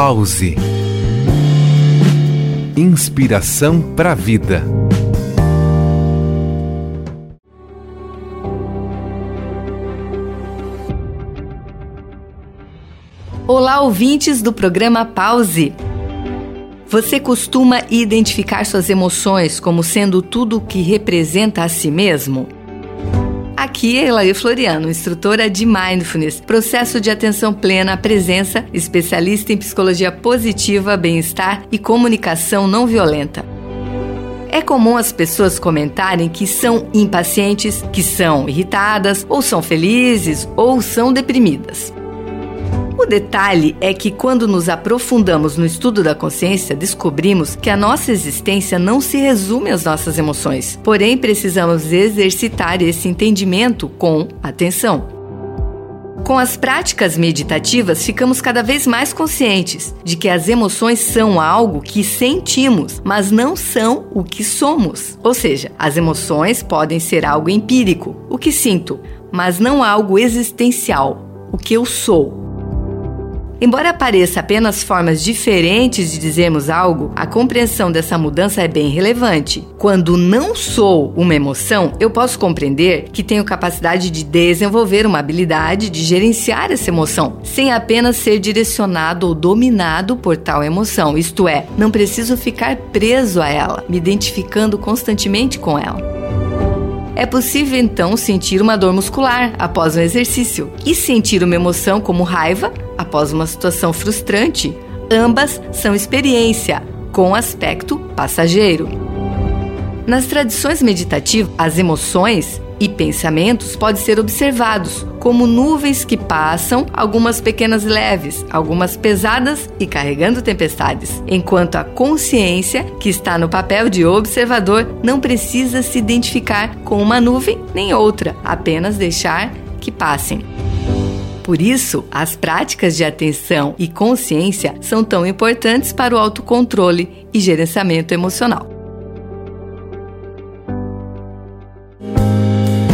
Pause. Inspiração para a vida. Olá, ouvintes do programa Pause. Você costuma identificar suas emoções como sendo tudo o que representa a si mesmo? Aqui é Elaí Floriano, instrutora de Mindfulness, processo de atenção plena à presença, especialista em psicologia positiva, bem-estar e comunicação não violenta. É comum as pessoas comentarem que são impacientes, que são irritadas, ou são felizes, ou são deprimidas. O detalhe é que quando nos aprofundamos no estudo da consciência, descobrimos que a nossa existência não se resume às nossas emoções. Porém, precisamos exercitar esse entendimento com atenção. Com as práticas meditativas, ficamos cada vez mais conscientes de que as emoções são algo que sentimos, mas não são o que somos. Ou seja, as emoções podem ser algo empírico, o que sinto, mas não algo existencial, o que eu sou. Embora pareça apenas formas diferentes de dizermos algo, a compreensão dessa mudança é bem relevante. Quando não sou uma emoção, eu posso compreender que tenho capacidade de desenvolver uma habilidade de gerenciar essa emoção, sem apenas ser direcionado ou dominado por tal emoção. Isto é, não preciso ficar preso a ela, me identificando constantemente com ela. É possível então sentir uma dor muscular após um exercício e sentir uma emoção como raiva após uma situação frustrante. Ambas são experiência, com aspecto passageiro. Nas tradições meditativas, as emoções e pensamentos podem ser observados como nuvens que passam, algumas pequenas leves, algumas pesadas e carregando tempestades, enquanto a consciência, que está no papel de observador, não precisa se identificar com uma nuvem nem outra, apenas deixar que passem. Por isso, as práticas de atenção e consciência são tão importantes para o autocontrole e gerenciamento emocional.